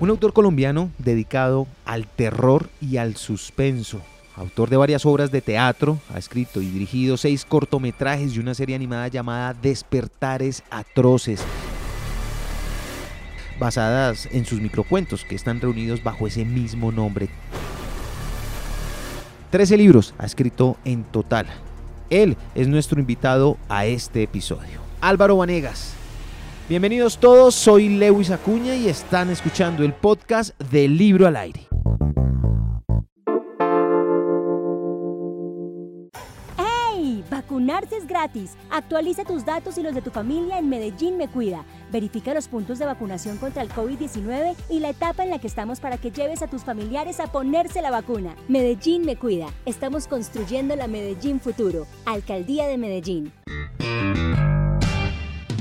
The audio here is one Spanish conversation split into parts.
Un autor colombiano dedicado al terror y al suspenso. Autor de varias obras de teatro, ha escrito y dirigido seis cortometrajes y una serie animada llamada Despertares Atroces, basadas en sus microcuentos que están reunidos bajo ese mismo nombre. Trece libros ha escrito en total. Él es nuestro invitado a este episodio. Álvaro Vanegas. Bienvenidos todos, soy Lewis Acuña y están escuchando el podcast del Libro al Aire. Vacunarse es gratis. Actualiza tus datos y los de tu familia en Medellín Me Cuida. Verifica los puntos de vacunación contra el COVID-19 y la etapa en la que estamos para que lleves a tus familiares a ponerse la vacuna. Medellín Me Cuida. Estamos construyendo la Medellín Futuro. Alcaldía de Medellín.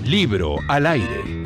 Libro al aire.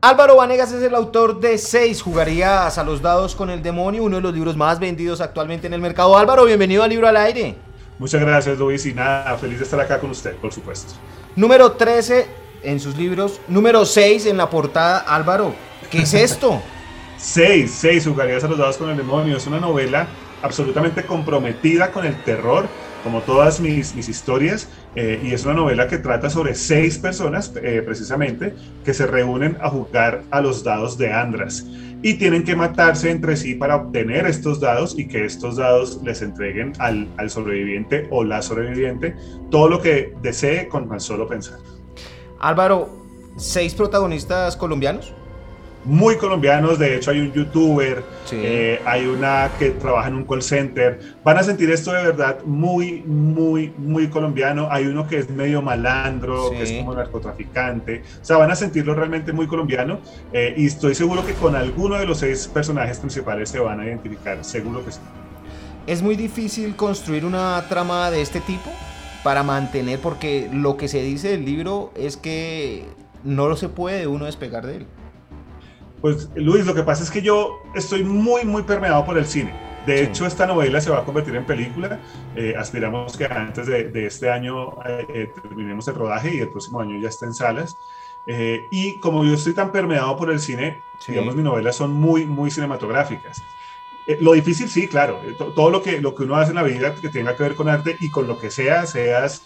Álvaro Vanegas es el autor de Seis Jugarías a los dados con el demonio, uno de los libros más vendidos actualmente en el mercado. Álvaro, bienvenido al Libro al Aire. Muchas gracias, Luis, y nada, feliz de estar acá con usted, por supuesto. Número 13 en sus libros, número 6 en la portada, Álvaro, ¿qué es esto? 6, 6, Jugarías a los dados con el demonio, es una novela absolutamente comprometida con el terror, como todas mis, mis historias, eh, y es una novela que trata sobre seis personas, eh, precisamente, que se reúnen a jugar a los dados de Andras y tienen que matarse entre sí para obtener estos dados y que estos dados les entreguen al, al sobreviviente o la sobreviviente todo lo que desee con tan solo pensar. Álvaro, ¿seis protagonistas colombianos? Muy colombianos. De hecho, hay un youtuber, eh, hay una que trabaja en un call center. Van a sentir esto de verdad muy, muy, muy colombiano. Hay uno que es medio malandro, que es como narcotraficante. O sea, van a sentirlo realmente muy colombiano. Eh, y estoy seguro que con alguno de los seis personajes principales se van a identificar. Seguro que sí. Es muy difícil construir una trama de este tipo para mantener, porque lo que se dice del libro es que no lo se puede uno despegar de él. Pues Luis, lo que pasa es que yo estoy muy, muy permeado por el cine. De hecho, esta novela se va a convertir en película. Eh, aspiramos que antes de, este año eh, eh, terminemos el rodaje y el próximo año ya esté en salas. y como yo estoy tan permeado por el cine, digamos, mis novelas son muy, muy cinematográficas. lo difícil, sí, claro. todo lo que, lo que uno hace en la vida que tenga que ver con arte y con lo que sea, seas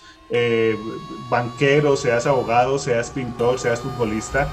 banquero, seas abogado, seas pintor, seas futbolista,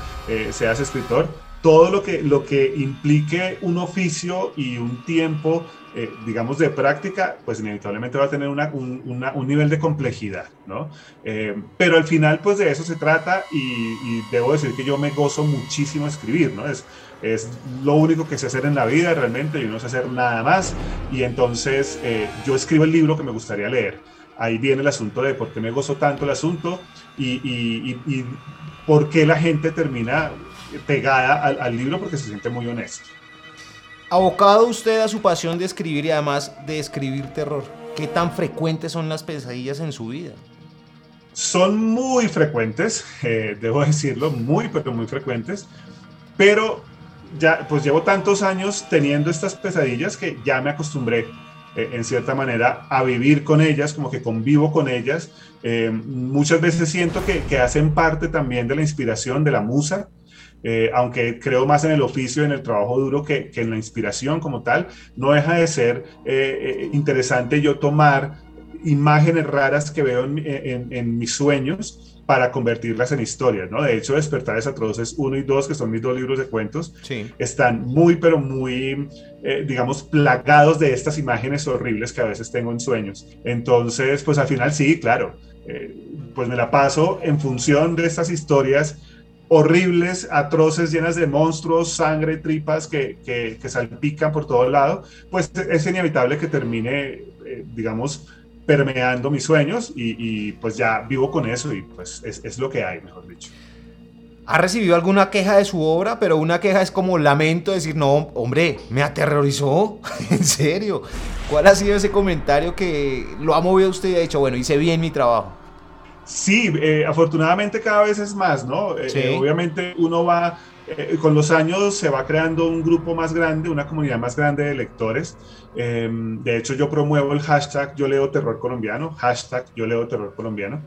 seas escritor, todo lo que, lo que implique un oficio y un tiempo, eh, digamos, de práctica, pues inevitablemente va a tener una, un, nivel de complejidad, ¿no? Eh, pero al final, pues de eso se trata y, debo decir que yo me gozo muchísimo escribir, ¿no? Es, es lo único que sé hacer en la vida realmente, yo no sé hacer nada más y entonces eh, yo escribo el libro que me gustaría leer. Ahí viene el asunto de por qué me gozo tanto el asunto y, y, y por qué la gente termina pegada al, libro porque se siente muy honesto. Abocado usted a su pasión de escribir y además de escribir terror, ¿qué tan frecuentes son las pesadillas en su vida? Son muy frecuentes, eh, debo decirlo, muy, pero muy frecuentes, pero ya, pues llevo tantos años teniendo estas pesadillas que ya me acostumbré eh, en cierta manera a vivir con ellas, como que convivo con ellas. Eh, muchas veces siento que, que, hacen parte también de la inspiración, de la musa, eh, aunque creo más en el oficio, en el trabajo duro que, en la inspiración como tal, no deja de ser eh, eh, interesante yo tomar imágenes raras que veo en, mis sueños para convertirlas en historias, ¿no? De hecho, Despertares Atroces 1 y 2, que son mis dos libros de cuentos, están muy, pero muy, digamos, plagados de estas imágenes horribles que a veces tengo en sueños. Entonces, pues al final sí, claro, pues me la paso en función de estas historias horribles, atroces, llenas de monstruos, sangre, tripas que, que, salpican por todo lado, pues es inevitable que termine, eh, digamos, permeando mis sueños y, pues ya vivo con eso y pues es, es, lo que hay, mejor dicho. ¿Ha recibido alguna queja de su obra? Pero una queja es como lamento, decir, no, hombre, me aterrorizó, en serio. ¿Cuál ha sido ese comentario que lo ha movido usted y ha dicho, bueno, hice bien mi trabajo? Sí, eh, afortunadamente cada vez es más, ¿no? Eh, obviamente uno va eh, con los años se va creando un grupo más grande, una comunidad más grande de lectores. Em, de hecho, yo promuevo el hashtag Yo leo terror colombiano, hashtag Yo leo terror colombiano.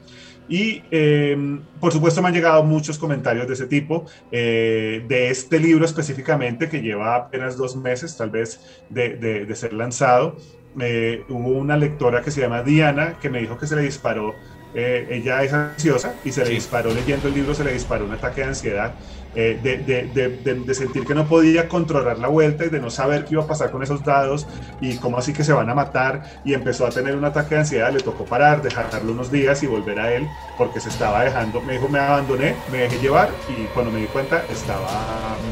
Y em, por supuesto me han llegado muchos comentarios de ese tipo, eh, de este libro específicamente que lleva apenas dos meses tal vez de, de, ser lanzado. Eh, hubo una lectora que se llama Diana que me dijo que se le disparó, eh, ella es ansiosa y se le disparó leyendo el libro, se le disparó un ataque de ansiedad eh, de, sentir que no podía controlar la vuelta y de no saber qué iba a pasar con esos dados y cómo así que se van a matar y empezó a tener un ataque de ansiedad, le tocó parar, dejarlo unos días y volver a él porque se estaba dejando, me dijo me abandoné, me dejé llevar y cuando me di cuenta estaba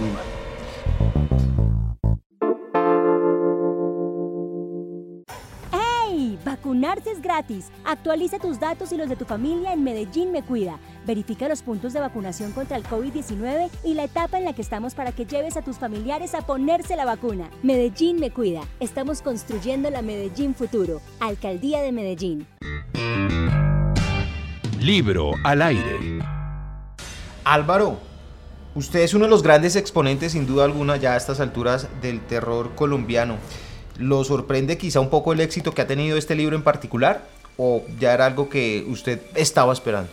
muy mal. Vacunarse es gratis. Actualiza tus datos y los de tu familia en Medellín Me Cuida. Verifica los puntos de vacunación contra el COVID-19 y la etapa en la que estamos para que lleves a tus familiares a ponerse la vacuna. Medellín Me Cuida. Estamos construyendo la Medellín Futuro. Alcaldía de Medellín. Libro al aire. Álvaro, usted es uno de los grandes exponentes, sin duda alguna, ya a estas alturas del terror colombiano. ¿Lo sorprende quizá un poco el éxito que ha tenido este libro en particular? ¿O ya era algo que usted estaba esperando?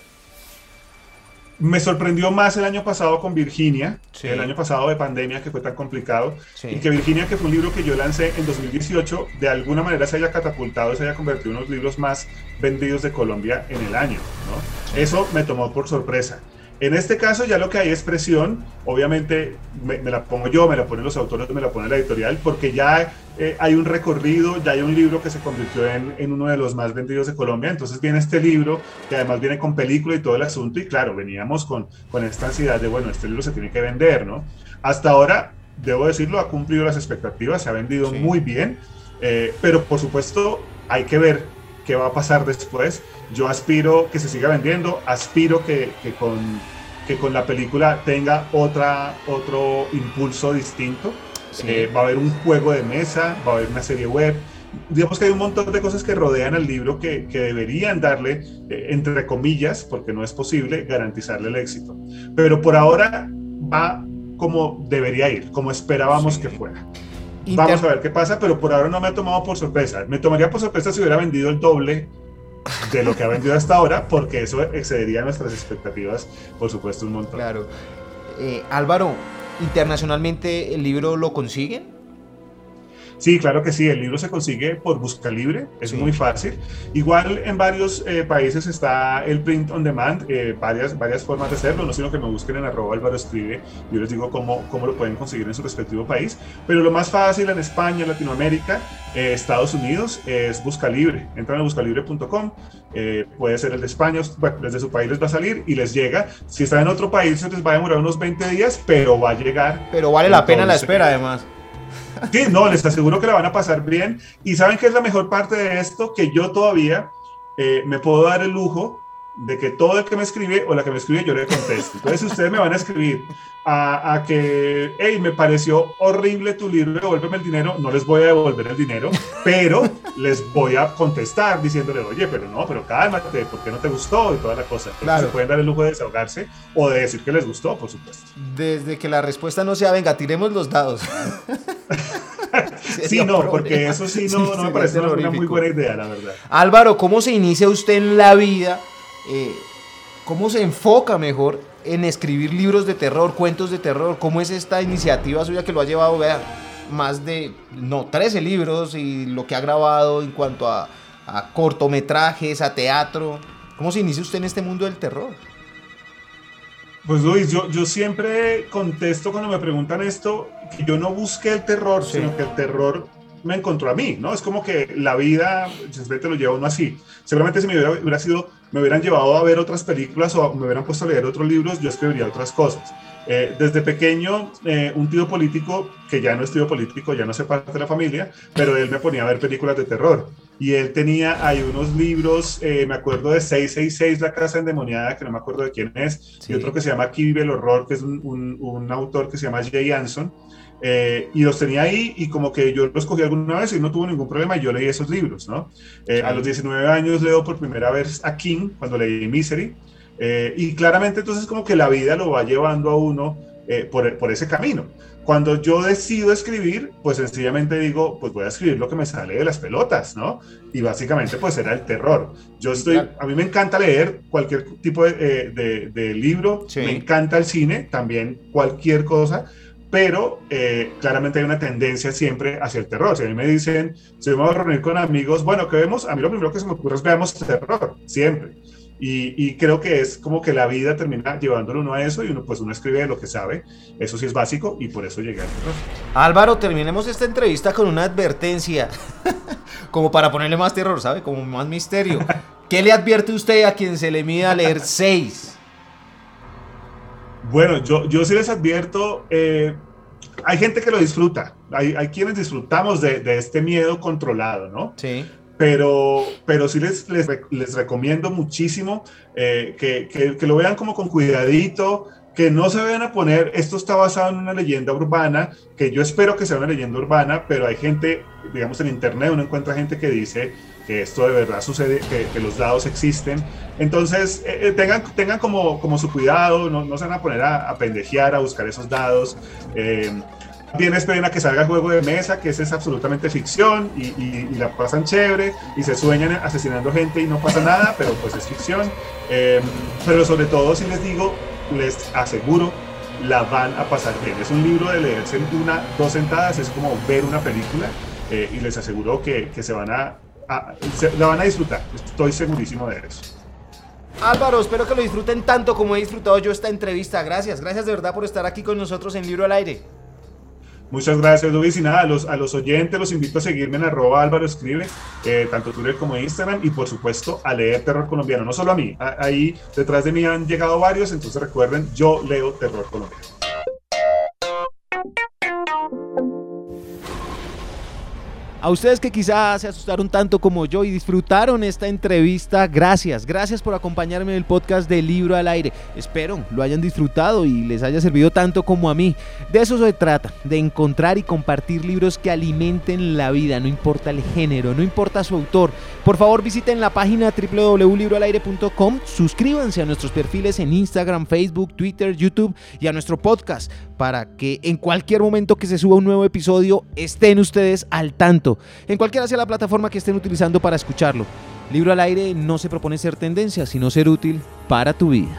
Me sorprendió más el año pasado con Virginia, el año pasado de pandemia que fue tan complicado, y que Virginia, que fue un libro que yo lancé en 2018, de alguna manera se haya catapultado, se haya convertido en uno de los libros más vendidos de Colombia en el año. Eso me tomó por sorpresa. En este caso ya lo que hay es presión, obviamente me, la pongo yo, me la ponen los autores, me la pone la editorial, porque ya eh, hay un recorrido, ya hay un libro que se convirtió en, uno de los más vendidos de Colombia, entonces viene este libro que además viene con película y todo el asunto y claro, veníamos con, con esta ansiedad de, bueno, este libro se tiene que vender, ¿no? Hasta ahora, debo decirlo, ha cumplido las expectativas, se ha vendido muy bien, eh, pero por supuesto hay que ver qué va a pasar después. Yo aspiro que se siga vendiendo, aspiro que, que con, que con la película tenga otra, otro impulso distinto. Eh, va a haber un juego de mesa, va a haber una serie web. Digamos que hay un montón de cosas que rodean al libro que, que deberían darle, eh, entre comillas, porque no es posible, garantizarle el éxito. Pero por ahora va como debería ir, como esperábamos que fuera. Vamos a ver qué pasa, pero por ahora no me ha tomado por sorpresa. Me tomaría por sorpresa si hubiera vendido el doble de lo que ha vendido hasta ahora, porque eso excedería nuestras expectativas, por supuesto, un montón. Claro. Eh, Álvaro, internacionalmente el libro lo consiguen? Sí, claro que sí, el libro se consigue por busca libre, es muy fácil. Igual en varios eh, países está el print on demand, eh, varias, varias formas de hacerlo, no sino que me busquen en arroba Álvaro Escribe, yo les digo cómo, cómo lo pueden conseguir en su respectivo país, pero lo más fácil en España, Latinoamérica, eh, Estados Unidos es busca libre, entran a buscalibre.com, puede ser el de España, bueno, desde su país les va a salir y les llega, si está en otro país se les va a demorar unos 20 días, pero va a llegar. Pero vale la pena la espera además. Sí, no, les aseguro que la van a pasar bien. Y saben que es la mejor parte de esto, que yo todavía eh, me puedo dar el lujo de que todo el que me escribe o la que me escribe yo le contesto. Entonces, ustedes me van a escribir a, que, hey, me pareció horrible tu libro, devuélveme el dinero, no les voy a devolver el dinero, pero les voy a contestar diciéndole, oye, pero no, pero cálmate, ¿por qué no te gustó? Y toda la cosa. Entonces, se pueden dar el lujo de desahogarse o de decir que les gustó, por supuesto. Desde que la respuesta no sea, venga, tiremos los dados. sí, no, porque eso sí no, no me parece una muy buena idea, la verdad. Álvaro, ¿cómo se inicia usted en la vida? Eh, ¿Cómo se enfoca mejor en escribir libros de terror, cuentos de terror? ¿Cómo es esta iniciativa suya que lo ha llevado a ver más de, no, 13 libros y lo que ha grabado en cuanto a, cortometrajes, a teatro? ¿Cómo se inicia usted en este mundo del terror? Pues Luis, yo, yo siempre contesto cuando me preguntan esto que yo no busqué el terror, sino que el terror me encontró a mí, ¿no? Es como que la vida, simplemente lo lleva uno así. Seguramente si me hubiera, sido, me hubieran llevado a ver otras películas o me hubieran puesto a leer otros libros, yo escribiría otras cosas. Eh, desde pequeño, eh, un tío político, que ya no es tío político, ya no hace parte de la familia, pero él me ponía a ver películas de terror. Y él tenía, hay unos libros, eh, me acuerdo de 666, La Casa Endemoniada, que no me acuerdo de quién es, y otro que se llama Aquí vive el horror, que es un, un, un autor que se llama Jay Anson eh, y los tenía ahí y como que yo los cogí alguna vez y no tuvo ningún problema y yo leí esos libros, ¿no? Eh, a los 19 años leo por primera vez a King cuando leí Misery y claramente entonces como que la vida lo va llevando a uno por, por, ese camino. Cuando yo decido escribir, pues sencillamente digo, pues voy a escribir lo que me sale de las pelotas, ¿no? Y básicamente pues era el terror. Yo estoy, a mí me encanta leer cualquier tipo de, eh, de, de libro, me encanta el cine, también cualquier cosa, pero eh, claramente hay una tendencia siempre hacia el terror. Si a mí me dicen, si vamos a reunir con amigos, bueno, ¿qué vemos? A mí lo primero que se me ocurre es veamos terror, siempre. Y, creo que es como que la vida termina llevándolo uno a eso y uno pues uno escribe lo que sabe, eso sí es básico y por eso llega al terror. Álvaro, terminemos esta entrevista con una advertencia, como para ponerle más terror, ¿sabe? Como más misterio. ¿Qué le advierte usted a quien se le mida a leer seis? Bueno, yo, yo sí les advierto, eh, hay gente que lo disfruta, hay, hay quienes disfrutamos de, de, este miedo controlado, ¿no? Sí pero, pero sí les, les, les recomiendo muchísimo eh, que, que, lo vean como con cuidadito, que no se vayan a poner, esto está basado en una leyenda urbana, que yo espero que sea una leyenda urbana, pero hay gente, digamos en internet, uno encuentra gente que dice que esto de verdad sucede, que, que los dados existen. Entonces, eh, eh, tengan, tengan como, como su cuidado, no, no, se van a poner a, a pendejear, a buscar esos dados. Bien esperen a que salga juego de mesa, que ese es absolutamente ficción y, la pasan chévere y se sueñan asesinando gente y no pasa nada, pero pues es ficción. Em, pero sobre todo, si les digo, les aseguro, la van a pasar bien. Es un libro de leerse en una, dos sentadas, es como ver una película eh, y les aseguro que, que se van a, la van a disfrutar. Estoy segurísimo de eso. Álvaro, espero que lo disfruten tanto como he disfrutado yo esta entrevista. Gracias, gracias de verdad por estar aquí con nosotros en Libro al Aire. Muchas gracias, Luis. Y nada, a los, a los oyentes los invito a seguirme en arroba Álvaro Escribe, eh, tanto Twitter como Instagram, y por supuesto a leer terror colombiano, no solo a mí, ahí detrás de mí han llegado varios, entonces recuerden, yo leo terror colombiano. A ustedes que quizás se asustaron tanto como yo y disfrutaron esta entrevista, gracias, gracias por acompañarme en el podcast de Libro al Aire. Espero lo hayan disfrutado y les haya servido tanto como a mí. De eso se trata, de encontrar y compartir libros que alimenten la vida, no importa el género, no importa su autor. Por favor visiten la página www.libroalaire.com, suscríbanse a nuestros perfiles en Instagram, Facebook, Twitter, YouTube y a nuestro podcast para que en cualquier momento que se suba un nuevo episodio estén ustedes al tanto, en cualquiera sea la plataforma que estén utilizando para escucharlo. Libro al aire no se propone ser tendencia, sino ser útil para tu vida.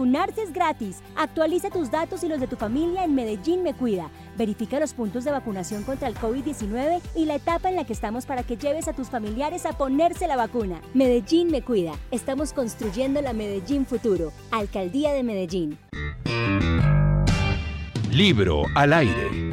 Vacunarse es gratis. Actualiza tus datos y los de tu familia en Medellín Me Cuida. Verifica los puntos de vacunación contra el COVID-19 y la etapa en la que estamos para que lleves a tus familiares a ponerse la vacuna. Medellín Me Cuida. Estamos construyendo la Medellín Futuro. Alcaldía de Medellín. Libro al aire.